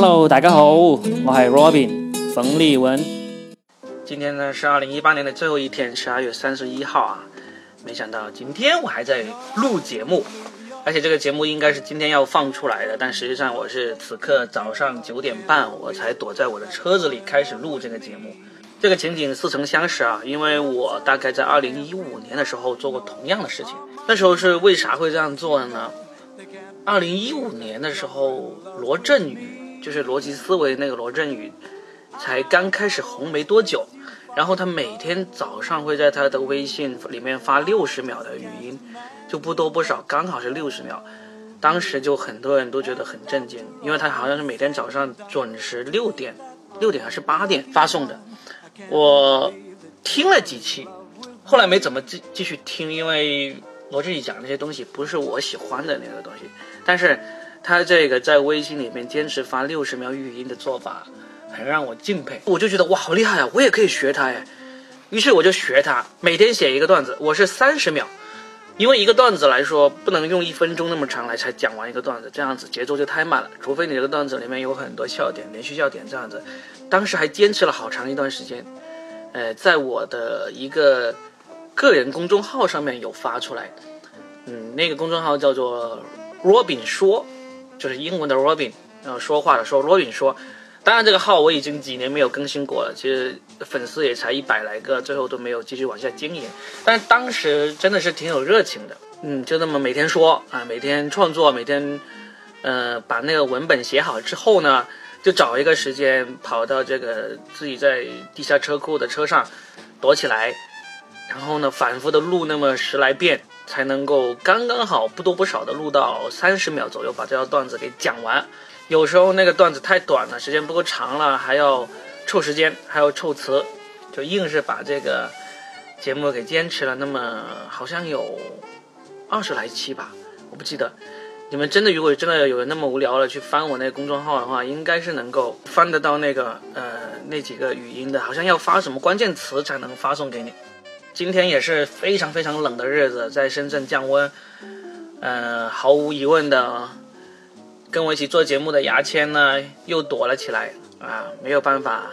Hello，大家好，我系 Robin 冯立文。今天呢是二零一八年的最后一天，十二月三十一号啊。没想到今天我还在录节目，而且这个节目应该是今天要放出来的，但实际上我是此刻早上九点半我才躲在我的车子里开始录这个节目。这个情景似曾相识啊，因为我大概在二零一五年的时候做过同样的事情。那时候是为啥会这样做呢？二零一五年的时候，罗振宇就是逻辑思维那个罗振宇，才刚开始红没多久。然后他每天早上会在他的微信里面发六十秒的语音，就不多不少，刚好是六十秒。当时就很多人都觉得很震惊，因为他好像是每天早上准时六点，六点还是八点发送的。我听了几期，后来没怎么继继续听，因为罗振宇讲那些东西不是我喜欢的那个东西。但是他这个在微信里面坚持发六十秒语音的做法，很让我敬佩。我就觉得哇，好厉害啊！我也可以学他哎。于是我就学他，每天写一个段子，我是三十秒，因为一个段子来说不能用一分钟那么长来才讲完一个段子，这样子节奏就太慢了。除非你这个段子里面有很多笑点，连续笑点这样子。当时还坚持了好长一段时间，呃，在我的一个个人公众号上面有发出来，嗯，那个公众号叫做 Robin 说，就是英文的 Robin，然后说话的说 Robin 说。当然，这个号我已经几年没有更新过了，其实粉丝也才一百来个，最后都没有继续往下经营。但当时真的是挺有热情的，嗯，就那么每天说啊，每天创作，每天，呃，把那个文本写好之后呢，就找一个时间跑到这个自己在地下车库的车上躲起来，然后呢，反复的录那么十来遍，才能够刚刚好不多不少的录到三十秒左右，把这条段子给讲完。有时候那个段子太短了，时间不够长了，还要凑时间，还要凑词，就硬是把这个节目给坚持了。那么好像有二十来期吧，我不记得。你们真的如果真的有人那么无聊了去翻我那个公众号的话，应该是能够翻得到那个呃那几个语音的，好像要发什么关键词才能发送给你。今天也是非常非常冷的日子，在深圳降温，呃，毫无疑问的。跟我一起做节目的牙签呢，又躲了起来啊，没有办法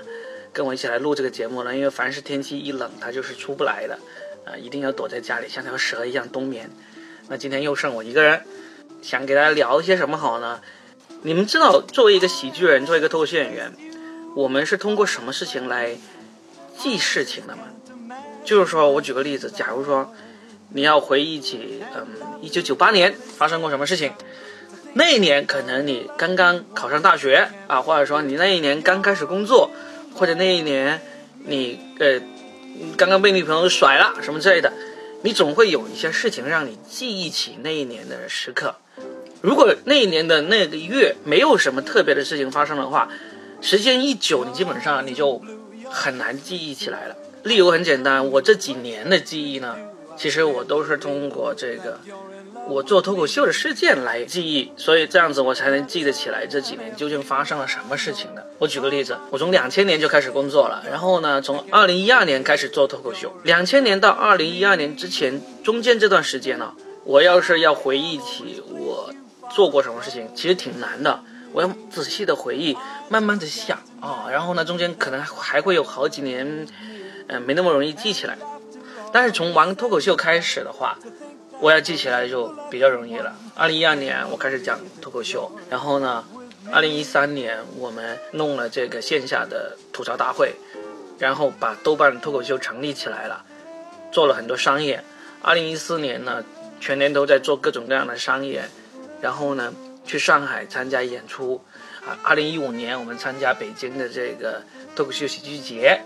跟我一起来录这个节目了，因为凡是天气一冷，它就是出不来的，啊，一定要躲在家里，像条蛇一样冬眠。那今天又剩我一个人，想给大家聊一些什么好呢？你们知道，作为一个喜剧人，作为一个脱口秀演员，我们是通过什么事情来记事情的吗？就是说我举个例子，假如说你要回忆起，嗯，一九九八年发生过什么事情。那一年可能你刚刚考上大学啊，或者说你那一年刚开始工作，或者那一年你呃刚刚被女朋友甩了什么之类的，你总会有一些事情让你记忆起那一年的时刻。如果那一年的那个月没有什么特别的事情发生的话，时间一久，你基本上你就很难记忆起来了。理由很简单，我这几年的记忆呢，其实我都是通过这个。我做脱口秀的事件来记忆，所以这样子我才能记得起来这几年究竟发生了什么事情的。我举个例子，我从两千年就开始工作了，然后呢，从二零一二年开始做脱口秀。两千年到二零一二年之前中间这段时间呢，我要是要回忆起我做过什么事情，其实挺难的。我要仔细的回忆，慢慢的想啊，然后呢，中间可能还会有好几年，嗯，没那么容易记起来。但是从玩脱口秀开始的话，我要记起来就比较容易了。二零一二年我开始讲脱口秀，然后呢，二零一三年我们弄了这个线下的吐槽大会，然后把豆瓣脱口秀成立起来了，做了很多商业。二零一四年呢，全年都在做各种各样的商业，然后呢，去上海参加演出。啊，二零一五年我们参加北京的这个脱口秀喜剧节，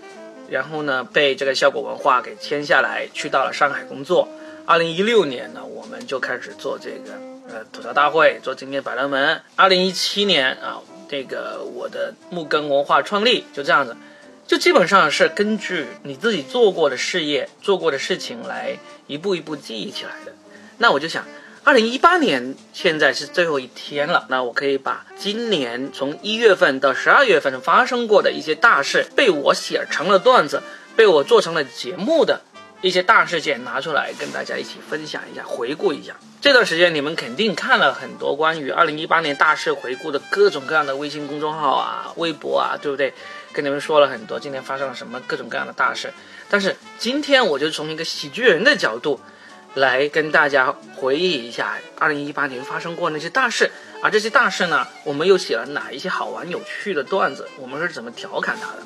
然后呢，被这个效果文化给签下来，去到了上海工作。二零一六年呢，我们就开始做这个呃吐槽大会，做经典百乐门。二零一七年啊，这个我的木根文化创立就这样子，就基本上是根据你自己做过的事业、做过的事情来一步一步记忆起来的。那我就想，二零一八年现在是最后一天了，那我可以把今年从一月份到十二月份发生过的一些大事，被我写成了段子，被我做成了节目的。一些大事件拿出来跟大家一起分享一下，回顾一下。这段时间你们肯定看了很多关于二零一八年大事回顾的各种各样的微信公众号啊、微博啊，对不对？跟你们说了很多今天发生了什么各种各样的大事。但是今天我就从一个喜剧人的角度，来跟大家回忆一下二零一八年发生过那些大事。而这些大事呢，我们又写了哪一些好玩有趣的段子？我们是怎么调侃它的？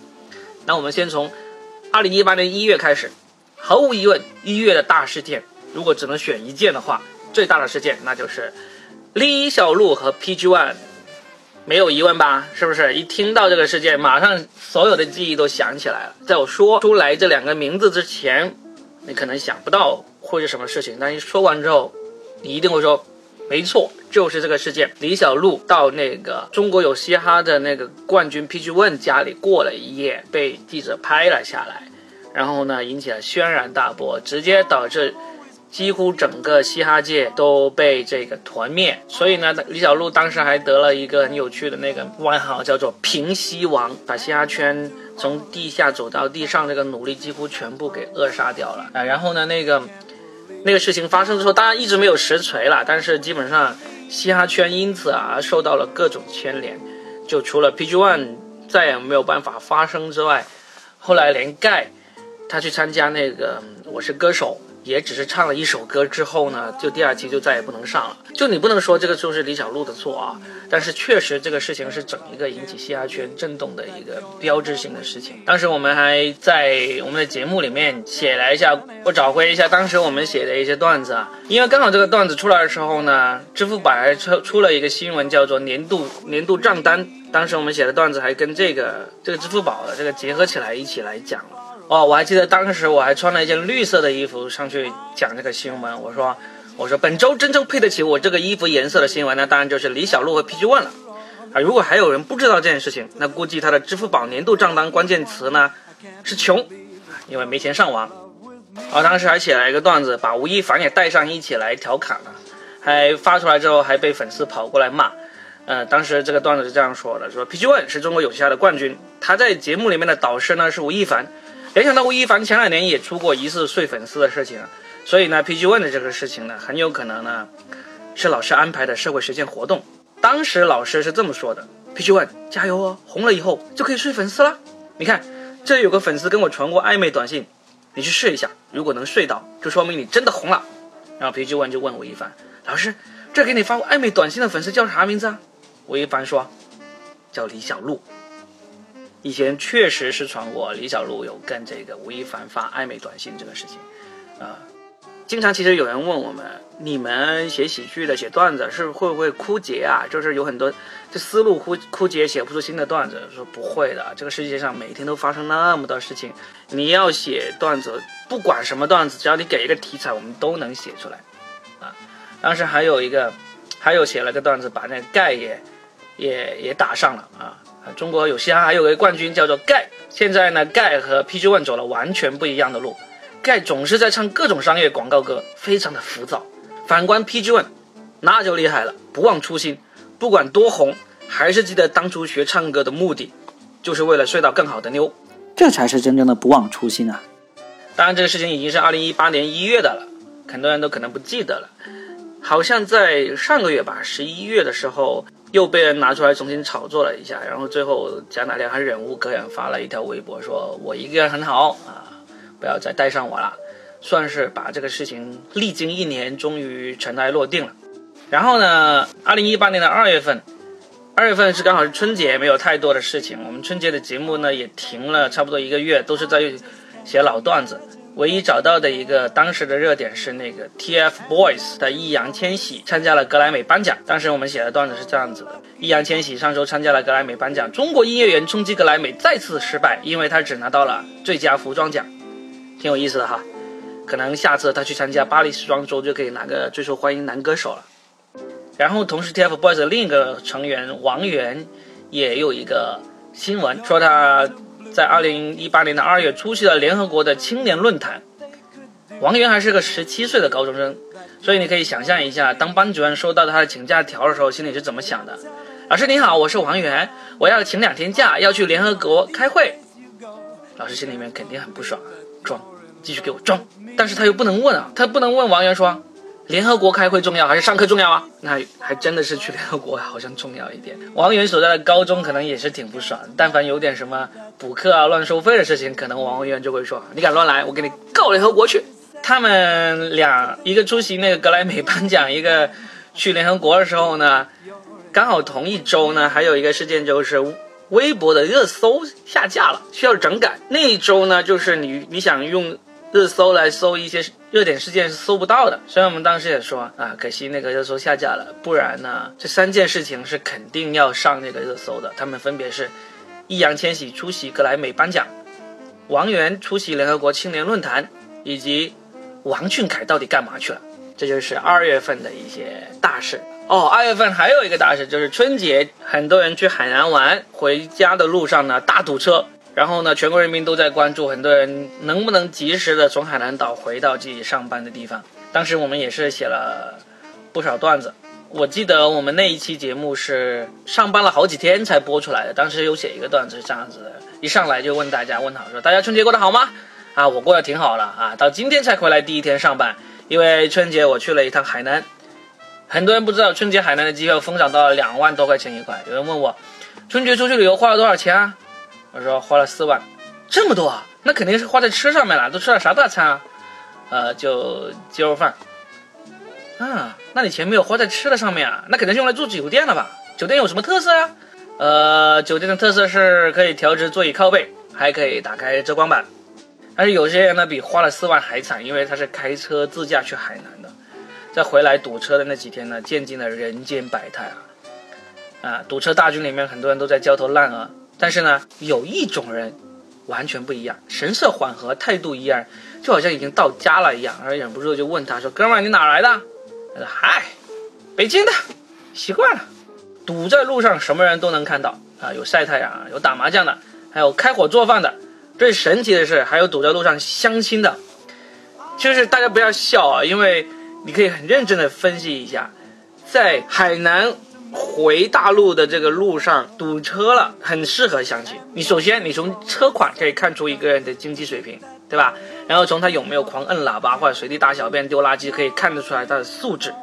那我们先从二零一八年一月开始。毫无疑问，一月的大事件，如果只能选一件的话，最大的事件那就是李小璐和 PG One，没有疑问吧？是不是？一听到这个事件，马上所有的记忆都想起来了。在我说出来这两个名字之前，你可能想不到会是什么事情，但一说完之后，你一定会说，没错，就是这个事件。李小璐到那个中国有嘻哈的那个冠军 PG One 家里过了一夜，被记者拍了下来。然后呢，引起了轩然大波，直接导致几乎整个嘻哈界都被这个团灭。所以呢，李小璐当时还得了一个很有趣的那个外号，叫做“平西王”，把嘻哈圈从地下走到地上这个努力几乎全部给扼杀掉了啊。然后呢，那个那个事情发生之后，当然一直没有实锤了，但是基本上嘻哈圈因此啊受到了各种牵连。就除了 PG One 再也没有办法发声之外，后来连盖。他去参加那个《我是歌手》，也只是唱了一首歌之后呢，就第二期就再也不能上了。就你不能说这个就是李小璐的错啊，但是确实这个事情是整一个引起嘻哈圈震动的一个标志性的事情。当时我们还在我们的节目里面写了一下，我找回一下当时我们写的一些段子啊，因为刚好这个段子出来的时候呢，支付宝还出出了一个新闻，叫做年度年度账单。当时我们写的段子还跟这个这个支付宝的这个结合起来一起来讲了。哦，我还记得当时我还穿了一件绿色的衣服上去讲这个新闻。我说，我说本周真正配得起我这个衣服颜色的新闻，那当然就是李小璐和 PG One 了。啊，如果还有人不知道这件事情，那估计他的支付宝年度账单关键词呢是穷，因为没钱上网。啊，当时还写了一个段子，把吴亦凡也带上一起来调侃了，还发出来之后还被粉丝跑过来骂。呃，当时这个段子是这样说的：说 PG One 是中国有嘻哈的冠军，他在节目里面的导师呢是吴亦凡。联想到吴亦凡前两年也出过疑似睡粉丝的事情，所以呢，PG One 的这个事情呢，很有可能呢，是老师安排的社会实践活动。当时老师是这么说的：“PG One 加油哦，红了以后就可以睡粉丝了。你看，这有个粉丝跟我传过暧昧短信，你去试一下，如果能睡到，就说明你真的红了。”然后 PG One 就问吴亦凡：“老师，这给你发过暧昧短信的粉丝叫啥名字啊？”吴亦凡说：“叫李小璐。”以前确实是传过李小璐有跟这个吴亦凡发暧昧短信这个事情，啊，经常其实有人问我们，你们写喜剧的写段子是会不会枯竭啊？就是有很多这思路枯枯竭，写不出新的段子。说不会的，这个世界上每天都发生那么多事情，你要写段子，不管什么段子，只要你给一个题材，我们都能写出来，啊。当时还有一个，还有写了个段子，把那个盖也也也打上了啊。中国有嘻哈还有个冠军叫做盖，现在呢，盖和 PG One 走了完全不一样的路。盖总是在唱各种商业广告歌，非常的浮躁。反观 PG One，那就厉害了，不忘初心，不管多红，还是记得当初学唱歌的目的，就是为了睡到更好的妞。这才是真正的不忘初心啊！当然，这个事情已经是二零一八年一月的了，很多人都可能不记得了。好像在上个月吧，十一月的时候。又被人拿出来重新炒作了一下，然后最后贾乃亮还忍无可忍发了一条微博，说我一个人很好啊，不要再带上我了，算是把这个事情历经一年终于尘埃落定了。然后呢，二零一八年的二月份，二月份是刚好是春节，没有太多的事情，我们春节的节目呢也停了差不多一个月，都是在写老段子。唯一找到的一个当时的热点是那个 TFBOYS 的易烊千玺参加了格莱美颁奖。当时我们写的段子是这样子的：易烊千玺上周参加了格莱美颁奖，中国音乐人冲击格莱美再次失败，因为他只拿到了最佳服装奖，挺有意思的哈。可能下次他去参加巴黎时装周就可以拿个最受欢迎男歌手了。然后同时 TFBOYS 的另一个成员王源也有一个新闻说他。在二零一八年的二月，出席了联合国的青年论坛。王源还是个十七岁的高中生，所以你可以想象一下，当班主任收到他的请假条的时候，心里是怎么想的？老师你好，我是王源，我要请两天假，要去联合国开会。老师心里面肯定很不爽，装继续给我装。但是他又不能问啊，他不能问王源说，联合国开会重要还是上课重要啊？那还真的是去联合国好像重要一点。王源所在的高中可能也是挺不爽，但凡有点什么补课啊、乱收费的事情，可能王源就会说，你敢乱来，我给你告联合国去。他们俩一个出席那个格莱美颁奖，一个去联合国的时候呢，刚好同一周呢，还有一个事件就是微博的热搜下架了，需要整改。那一周呢，就是你你想用热搜来搜一些热点事件是搜不到的。所以我们当时也说啊，可惜那个热搜下架了，不然呢，这三件事情是肯定要上那个热搜的。他们分别是易烊千玺出席格莱美颁奖，王源出席联合国青年论坛，以及。王俊凯到底干嘛去了？这就是二月份的一些大事哦。二月份还有一个大事，就是春节，很多人去海南玩，回家的路上呢大堵车，然后呢全国人民都在关注，很多人能不能及时的从海南岛回到自己上班的地方。当时我们也是写了不少段子，我记得我们那一期节目是上班了好几天才播出来的。当时有写一个段子是这样子的，一上来就问大家问好说，大家春节过得好吗？啊，我过得挺好了啊，到今天才回来第一天上班，因为春节我去了一趟海南。很多人不知道，春节海南的机票疯涨到了两万多块钱一块。有人问我，春节出去旅游花了多少钱啊？我说花了四万，这么多啊？那肯定是花在吃上面了，都吃了啥大餐啊？呃，就鸡肉饭。啊，那你钱没有花在吃的上面啊？那肯定是用来住酒店了吧？酒店有什么特色啊？呃，酒店的特色是可以调直座椅靠背，还可以打开遮光板。但是有些人呢，比花了四万还惨，因为他是开车自驾去海南的，在回来堵车的那几天呢，见尽了人间百态啊！啊，堵车大军里面很多人都在焦头烂额，但是呢，有一种人完全不一样，神色缓和，态度一样，就好像已经到家了一样，而忍不住就问他说：“哥们儿，你哪来的？”他说：“嗨，北京的，习惯了。”堵在路上，什么人都能看到啊，有晒太阳，有打麻将的，还有开火做饭的。最神奇的是，还有堵在路上相亲的，就是大家不要笑啊，因为你可以很认真的分析一下，在海南回大陆的这个路上堵车了，很适合相亲。你首先你从车款可以看出一个人的经济水平，对吧？然后从他有没有狂摁喇叭或者随地大小便丢垃圾，可以看得出来他的素质。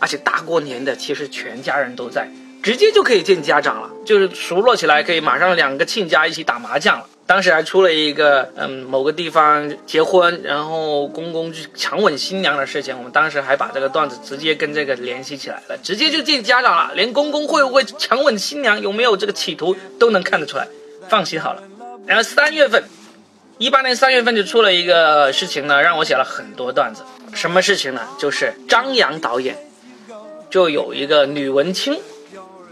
而且大过年的，其实全家人都在，直接就可以见家长了，就是熟络起来，可以马上两个亲家一起打麻将了。当时还出了一个，嗯，某个地方结婚，然后公公去强吻新娘的事情。我们当时还把这个段子直接跟这个联系起来了，直接就见家长了，连公公会不会强吻新娘，有没有这个企图都能看得出来。放心好了。然后三月份，一八年三月份就出了一个事情呢，让我写了很多段子。什么事情呢？就是张扬导演就有一个女文青，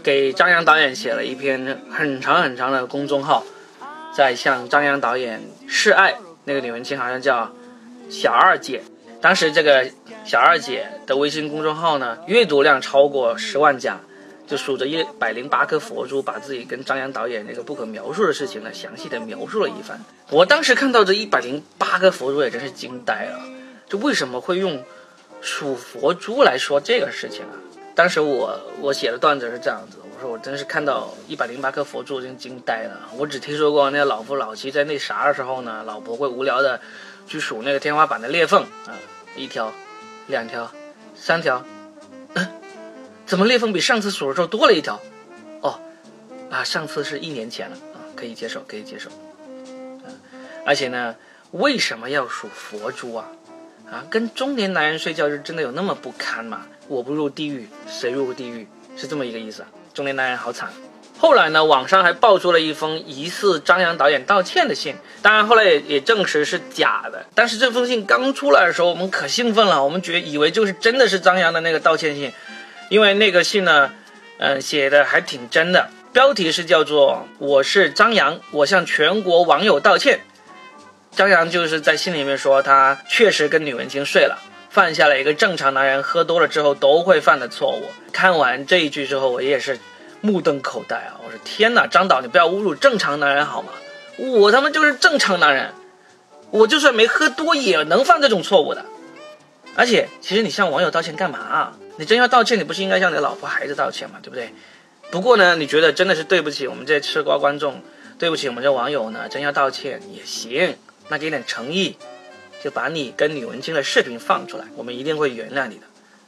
给张扬导演写了一篇很长很长的公众号。在向张扬导演示爱，那个女文青好像叫小二姐。当时这个小二姐的微信公众号呢，阅读量超过十万加，就数着一百零八颗佛珠，把自己跟张扬导演那个不可描述的事情呢，详细的描述了一番。我当时看到这一百零八颗佛珠，也真是惊呆了。就为什么会用数佛珠来说这个事情啊？当时我我写的段子是这样子。我说我真是看到一百零八颗佛珠，真惊呆了。我只听说过那老夫老妻在那啥的时候呢，老婆会无聊的去数那个天花板的裂缝啊，一条、两条、三条，怎么裂缝比上次数的时候多了一条？哦，啊，上次是一年前了啊，可以接受，可以接受。而且呢，为什么要数佛珠啊？啊，跟中年男人睡觉是真的有那么不堪吗？我不入地狱，谁入地狱？是这么一个意思啊。中年男人好惨。后来呢，网上还爆出了一封疑似张扬导演道歉的信，当然后来也也证实是假的。但是这封信刚出来的时候，我们可兴奋了，我们觉以为就是真的是张扬的那个道歉信，因为那个信呢，嗯，写的还挺真的。标题是叫做“我是张扬，我向全国网友道歉”。张扬就是在信里面说，他确实跟女文清睡了。犯下了一个正常男人喝多了之后都会犯的错误。看完这一句之后，我也是目瞪口呆啊！我说天哪，张导，你不要侮辱正常男人好吗？我他妈就是正常男人，我就算没喝多也能犯这种错误的。而且，其实你向网友道歉干嘛？你真要道歉，你不是应该向你老婆孩子道歉吗？对不对？不过呢，你觉得真的是对不起我们这些吃瓜观众，对不起我们这网友呢？真要道歉也行，那给点诚意。就把你跟李文清的视频放出来，我们一定会原谅你的，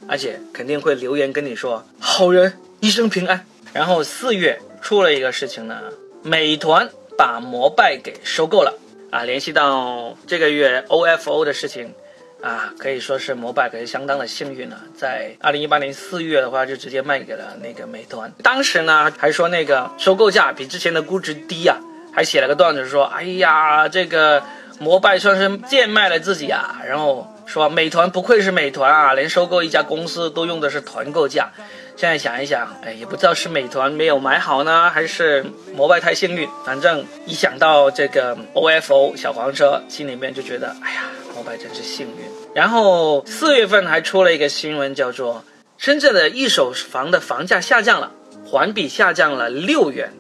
而且肯定会留言跟你说好人一生平安。然后四月出了一个事情呢，美团把摩拜给收购了啊，联系到这个月 OFO 的事情。啊，可以说是摩拜可是相当的幸运了，在二零一八年四月的话，就直接卖给了那个美团。当时呢，还说那个收购价比之前的估值低呀，还写了个段子说，哎呀，这个摩拜算是贱卖了自己啊。然后说美团不愧是美团啊，连收购一家公司都用的是团购价。现在想一想，哎，也不知道是美团没有买好呢，还是摩拜太幸运。反正一想到这个 OFO 小黄车，心里面就觉得，哎呀。摩拜真是幸运。然后四月份还出了一个新闻，叫做深圳的一手房的房价下降了，环比下降了六元。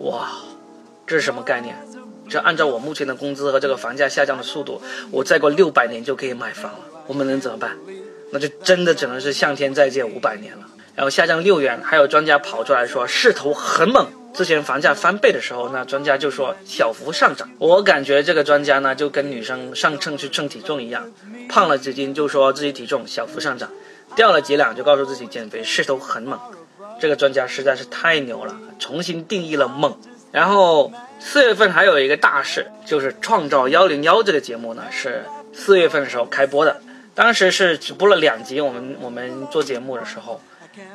哇，这是什么概念？就按照我目前的工资和这个房价下降的速度，我再过六百年就可以买房了。我们能怎么办？那就真的只能是向天再借五百年了。然后下降六元，还有专家跑出来说势头很猛。之前房价翻倍的时候，那专家就说小幅上涨。我感觉这个专家呢，就跟女生上秤去称体重一样，胖了几斤就说自己体重小幅上涨，掉了几两就告诉自己减肥势头很猛。这个专家实在是太牛了，重新定义了猛。然后四月份还有一个大事，就是《创造幺零幺》这个节目呢，是四月份的时候开播的，当时是只播了两集。我们我们做节目的时候。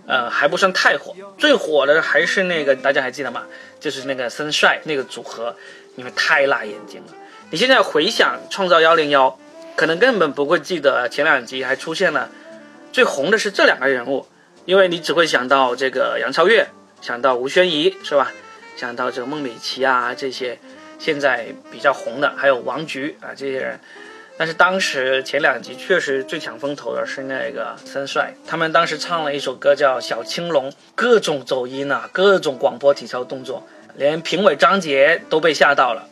呃，还不算太火，最火的还是那个，大家还记得吗？就是那个森帅那个组合，因为太辣眼睛了。你现在回想《创造幺零幺》，可能根本不会记得前两集还出现了最红的是这两个人物，因为你只会想到这个杨超越，想到吴宣仪是吧？想到这个孟美岐啊这些现在比较红的，还有王菊啊这些人。但是当时前两集确实最抢风头的是那个森帅，他们当时唱了一首歌叫《小青龙》，各种走音啊，各种广播体操动作，连评委张杰都被吓到了。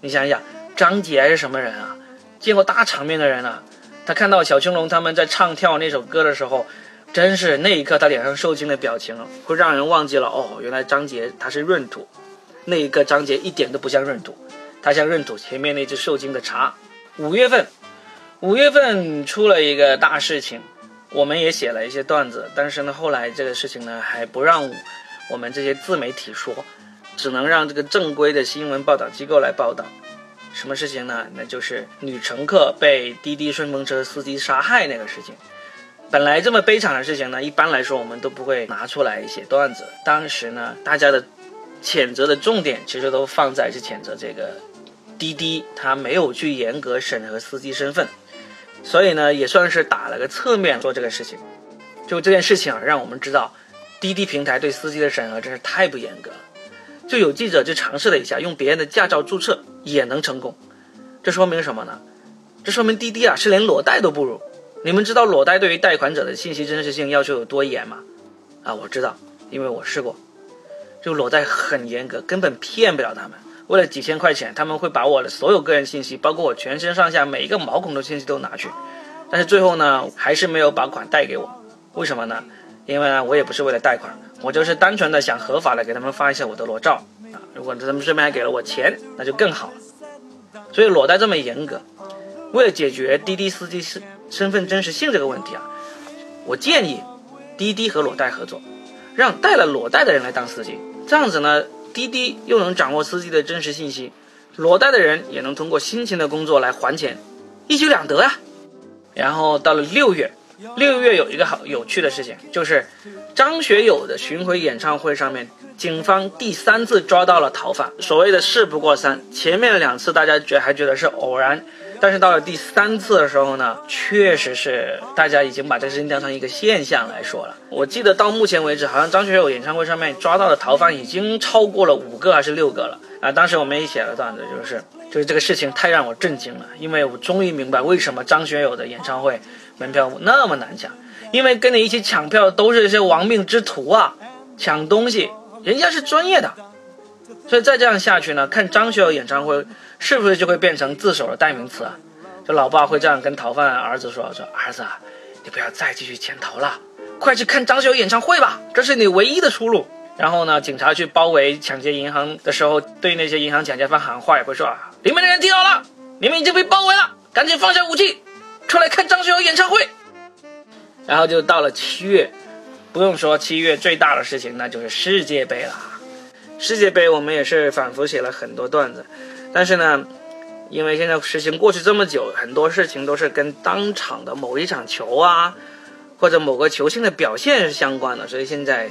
你想一想，张杰是什么人啊？见过大场面的人啊，他看到小青龙他们在唱跳那首歌的时候，真是那一刻他脸上受惊的表情，会让人忘记了哦，原来张杰他是闰土。那一刻张杰一点都不像闰土，他像闰土前面那只受惊的茶。五月份，五月份出了一个大事情，我们也写了一些段子，但是呢，后来这个事情呢还不让我们这些自媒体说，只能让这个正规的新闻报道机构来报道。什么事情呢？那就是女乘客被滴滴顺风车司机杀害那个事情。本来这么悲惨的事情呢，一般来说我们都不会拿出来写段子。当时呢，大家的谴责的重点其实都放在是谴责这个。滴滴他没有去严格审核司机身份，所以呢也算是打了个侧面做这个事情。就这件事情啊，让我们知道滴滴平台对司机的审核真是太不严格了。就有记者就尝试了一下，用别人的驾照注册也能成功，这说明什么呢？这说明滴滴啊是连裸贷都不如。你们知道裸贷对于贷款者的信息真实性要求有多严吗？啊，我知道，因为我试过，就裸贷很严格，根本骗不了他们。为了几千块钱，他们会把我的所有个人信息，包括我全身上下每一个毛孔的信息都拿去，但是最后呢，还是没有把款贷给我。为什么呢？因为呢，我也不是为了贷款，我就是单纯的想合法的给他们发一下我的裸照啊。如果他们顺便还给了我钱，那就更好了。所以裸贷这么严格，为了解决滴滴司机是身份真实性这个问题啊，我建议滴滴和裸贷合作，让带了裸贷的人来当司机，这样子呢。滴滴又能掌握司机的真实信息，裸贷的人也能通过辛勤的工作来还钱，一举两得啊。然后到了六月，六月有一个好有趣的事情，就是张学友的巡回演唱会上面，警方第三次抓到了逃犯。所谓的事不过三，前面两次大家觉还觉得是偶然。但是到了第三次的时候呢，确实是大家已经把这个事情当成一个现象来说了。我记得到目前为止，好像张学友演唱会上面抓到的逃犯已经超过了五个还是六个了啊！当时我们也写了段子，就是就是这个事情太让我震惊了，因为我终于明白为什么张学友的演唱会门票那么难抢，因为跟你一起抢票都是一些亡命之徒啊，抢东西，人家是专业的。所以再这样下去呢，看张学友演唱会是不是就会变成自首的代名词啊？就老爸会这样跟逃犯儿子说：“说儿子，你不要再继续潜逃了，快去看张学友演唱会吧，这是你唯一的出路。”然后呢，警察去包围抢劫银行的时候，对那些银行抢劫犯喊话，也会说：“里面的人听好了，你们已经被包围了，赶紧放下武器，出来看张学友演唱会。然后就到了七月，不用说，七月最大的事情那就是世界杯了。世界杯我们也是反复写了很多段子，但是呢，因为现在事情过去这么久，很多事情都是跟当场的某一场球啊，或者某个球星的表现是相关的，所以现在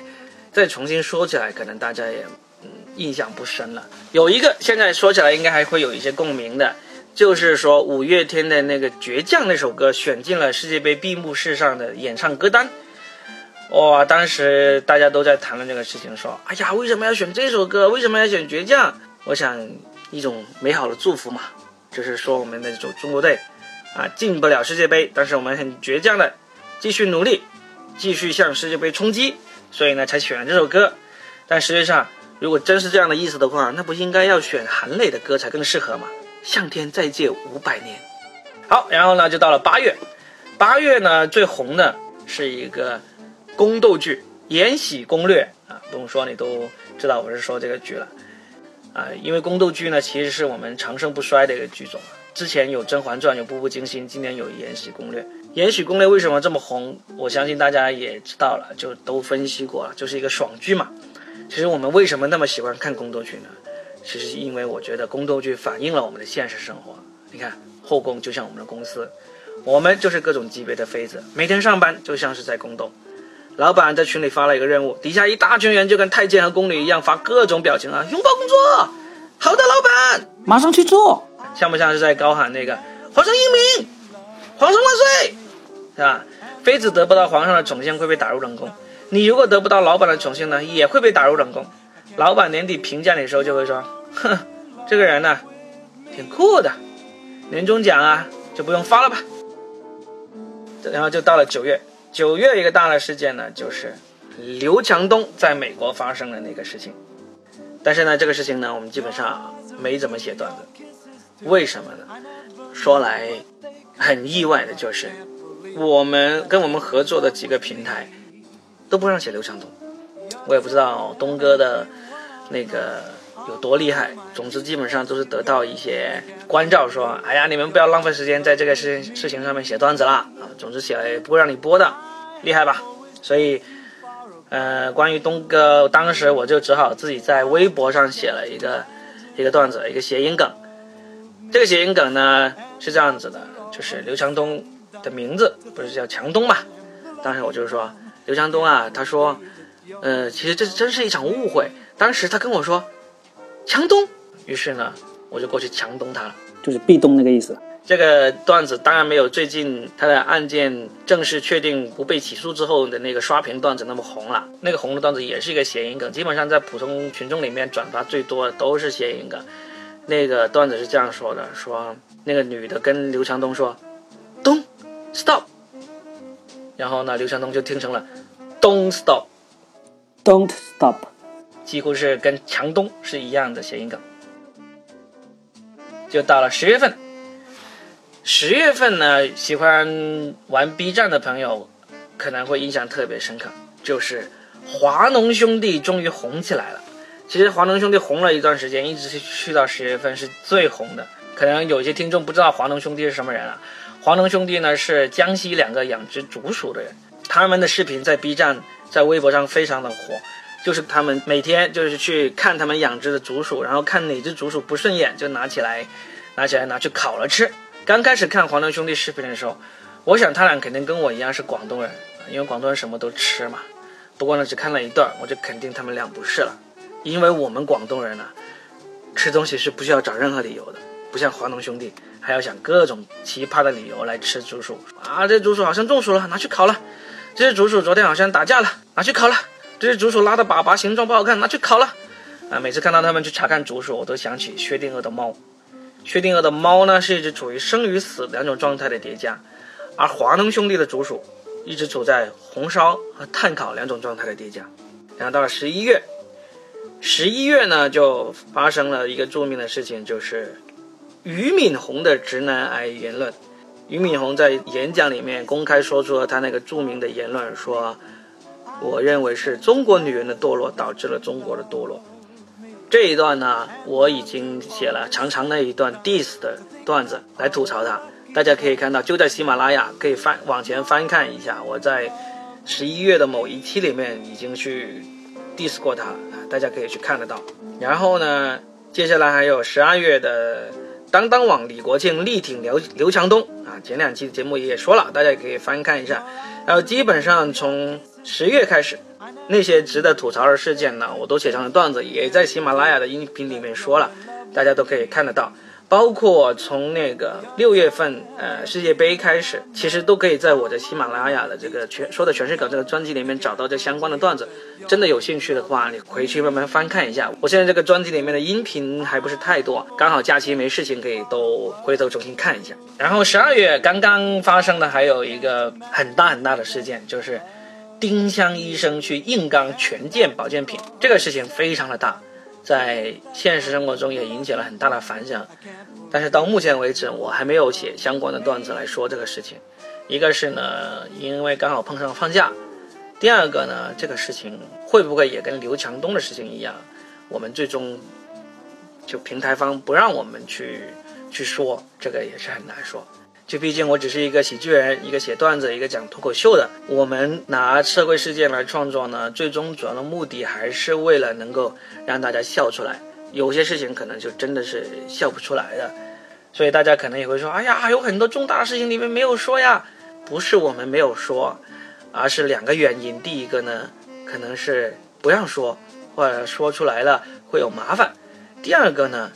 再重新说起来，可能大家也嗯印象不深了。有一个现在说起来应该还会有一些共鸣的，就是说五月天的那个《倔强》那首歌选进了世界杯闭幕式上的演唱歌单。哇！当时大家都在谈论这个事情，说：“哎呀，为什么要选这首歌？为什么要选《倔强》？”我想，一种美好的祝福嘛，就是说我们的中中国队啊进不了世界杯，但是我们很倔强的继续努力，继续向世界杯冲击，所以呢才选了这首歌。但实际上，如果真是这样的意思的话，那不应该要选韩磊的歌才更适合吗？向天再借五百年。好，然后呢就到了八月，八月呢最红的是一个。宫斗剧《延禧攻略》啊，不用说，你都知道我是说这个剧了啊。因为宫斗剧呢，其实是我们长盛不衰的一个剧种。之前有《甄嬛传》，有《步步惊心》，今年有《延禧攻略》。《延禧攻略》为什么这么红？我相信大家也知道了，就都分析过了，就是一个爽剧嘛。其实我们为什么那么喜欢看宫斗剧呢？其实因为我觉得宫斗剧反映了我们的现实生活。你看，后宫就像我们的公司，我们就是各种级别的妃子，每天上班就像是在宫斗。老板在群里发了一个任务，底下一大群人就跟太监和宫女一样发各种表情啊，拥抱工作。好的，老板，马上去做。像不像是在高喊那个皇上英明，皇上万岁，是吧？妃子得不到皇上的宠幸会被打入冷宫，你如果得不到老板的宠幸呢，也会被打入冷宫。老板年底评价你的时候就会说，哼，这个人呢，挺酷的，年终奖啊就不用发了吧。然后就到了九月。九月一个大的事件呢，就是刘强东在美国发生的那个事情。但是呢，这个事情呢，我们基本上没怎么写段子。为什么呢？说来很意外的就是，我们跟我们合作的几个平台都不让写刘强东。我也不知道东哥的那个有多厉害。总之，基本上都是得到一些关照，说：“哎呀，你们不要浪费时间在这个事事情上面写段子啦啊！”总之写了也不会让你播的。厉害吧？所以，呃，关于东哥，当时我就只好自己在微博上写了一个一个段子，一个谐音梗。这个谐音梗呢是这样子的，就是刘强东的名字不是叫强东嘛？当时我就是说刘强东啊，他说，呃，其实这真是一场误会。当时他跟我说强东，于是呢，我就过去强东他了，就是壁咚那个意思。这个段子当然没有最近他的案件正式确定不被起诉之后的那个刷屏段子那么红了。那个红的段子也是一个谐音梗，基本上在普通群众里面转发最多的都是谐音梗。那个段子是这样说的：说那个女的跟刘强东说，Don't stop，然后呢，刘强东就听成了 Don't stop，Don't stop，几乎是跟强东是一样的谐音梗。就到了十月份。十月份呢，喜欢玩 B 站的朋友可能会印象特别深刻，就是华农兄弟终于红起来了。其实华农兄弟红了一段时间，一直是去到十月份是最红的。可能有些听众不知道华农兄弟是什么人啊？华农兄弟呢是江西两个养殖竹鼠的人，他们的视频在 B 站、在微博上非常的火，就是他们每天就是去看他们养殖的竹鼠，然后看哪只竹鼠不顺眼就拿起来，拿起来拿去烤了吃。刚开始看黄龙兄弟视频的时候，我想他俩肯定跟我一样是广东人，因为广东人什么都吃嘛。不过呢，只看了一段，我就肯定他们俩不是了，因为我们广东人呢，吃东西是不需要找任何理由的，不像华农兄弟还要想各种奇葩的理由来吃竹鼠啊。这竹鼠好像中暑了，拿去烤了；这只竹鼠昨天好像打架了，拿去烤了；这只竹鼠拉的粑粑形状不好看，拿去烤了。啊，每次看到他们去查看竹鼠，我都想起薛定谔的猫。薛定谔的猫呢，是一只处于生与死两种状态的叠加，而华能兄弟的竹鼠一直处在红烧和炭烤两种状态的叠加。然后到了十一月，十一月呢就发生了一个著名的事情，就是俞敏洪的直男癌言论。俞敏洪在演讲里面公开说出了他那个著名的言论，说：“我认为是中国女人的堕落导致了中国的堕落。”这一段呢，我已经写了长长的一段 diss 的段子来吐槽他，大家可以看到，就在喜马拉雅，可以翻往前翻看一下，我在十一月的某一期里面已经去 diss 过他，大家可以去看得到。然后呢，接下来还有十二月的当当网李国庆力挺刘刘强东啊，前两期的节目也说了，大家也可以翻看一下。然后基本上从十月开始，那些值得吐槽的事件呢，我都写成了段子，也在喜马拉雅的音频里面说了，大家都可以看得到。包括从那个六月份，呃，世界杯开始，其实都可以在我的喜马拉雅的这个全说的全是梗这个专辑里面找到这相关的段子。真的有兴趣的话，你回去慢慢翻看一下。我现在这个专辑里面的音频还不是太多，刚好假期没事情，可以都回头重新看一下。然后十二月刚刚发生的还有一个很大很大的事件，就是丁香医生去硬刚权健保健品，这个事情非常的大。在现实生活中也引起了很大的反响，但是到目前为止，我还没有写相关的段子来说这个事情。一个是呢，因为刚好碰上放假；第二个呢，这个事情会不会也跟刘强东的事情一样，我们最终就平台方不让我们去去说，这个也是很难说。就毕竟我只是一个喜剧人，一个写段子，一个讲脱口秀的。我们拿社会事件来创作呢，最终主要的目的还是为了能够让大家笑出来。有些事情可能就真的是笑不出来的，所以大家可能也会说：“哎呀，有很多重大的事情你们没有说呀。”不是我们没有说，而是两个原因。第一个呢，可能是不让说，或者说出来了会有麻烦；第二个呢。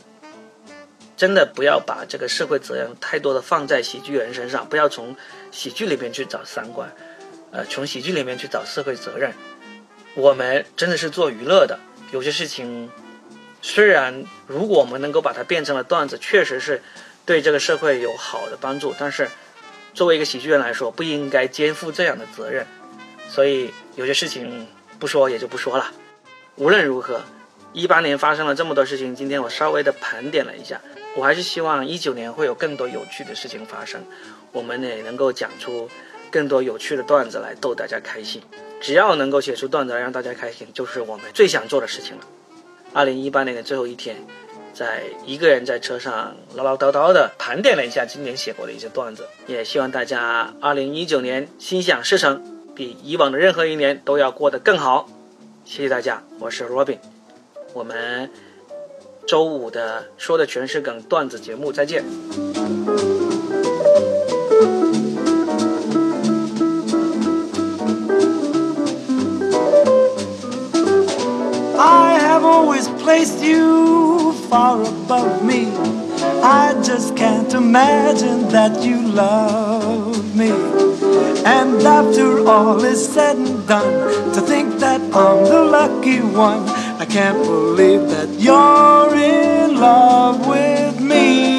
真的不要把这个社会责任太多的放在喜剧人身上，不要从喜剧里面去找三观，呃，从喜剧里面去找社会责任。我们真的是做娱乐的，有些事情虽然如果我们能够把它变成了段子，确实是对这个社会有好的帮助，但是作为一个喜剧人来说，不应该肩负这样的责任。所以有些事情不说也就不说了。无论如何，一八年发生了这么多事情，今天我稍微的盘点了一下。我还是希望一九年会有更多有趣的事情发生，我们也能够讲出更多有趣的段子来逗大家开心。只要能够写出段子来让大家开心，就是我们最想做的事情了。二零一八年的最后一天，在一个人在车上唠唠叨叨的盘点了一下今年写过的一些段子，也希望大家二零一九年心想事成，比以往的任何一年都要过得更好。谢谢大家，我是 Robin，我们。周五的说的全是梗段子节目，再见。I have always placed you far above me. I just can't imagine that you love me. And after all is said and done, to think that I'm the lucky one, I can't believe that you're in love with me.